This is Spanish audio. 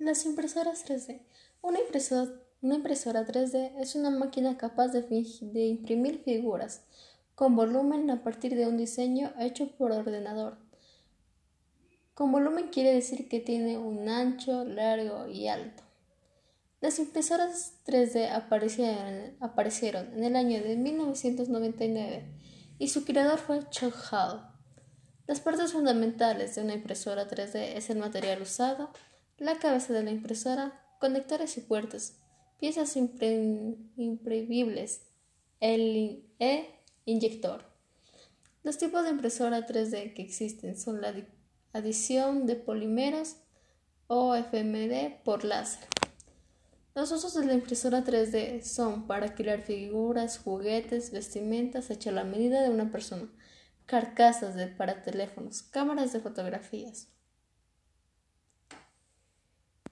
Las impresoras 3D. Una impresora, 3D es una máquina capaz de, imprimir figuras con volumen a partir de un diseño hecho por ordenador. Con volumen quiere decir que tiene un ancho, largo y alto. Las impresoras 3D aparecieron, aparecieron en el año de 1999 y su creador fue Chuck Hall. Las partes fundamentales de una impresora 3D es el material usado, la cabeza de la impresora, conectores y puertas, piezas imprimibles, el e inyector. Los tipos de impresora 3D que existen son la adición de polímeros o FMD por láser. Los usos de la impresora 3D son para crear figuras, juguetes, vestimentas hechas a la medida de una persona, carcasas de, para teléfonos, cámaras de fotografías.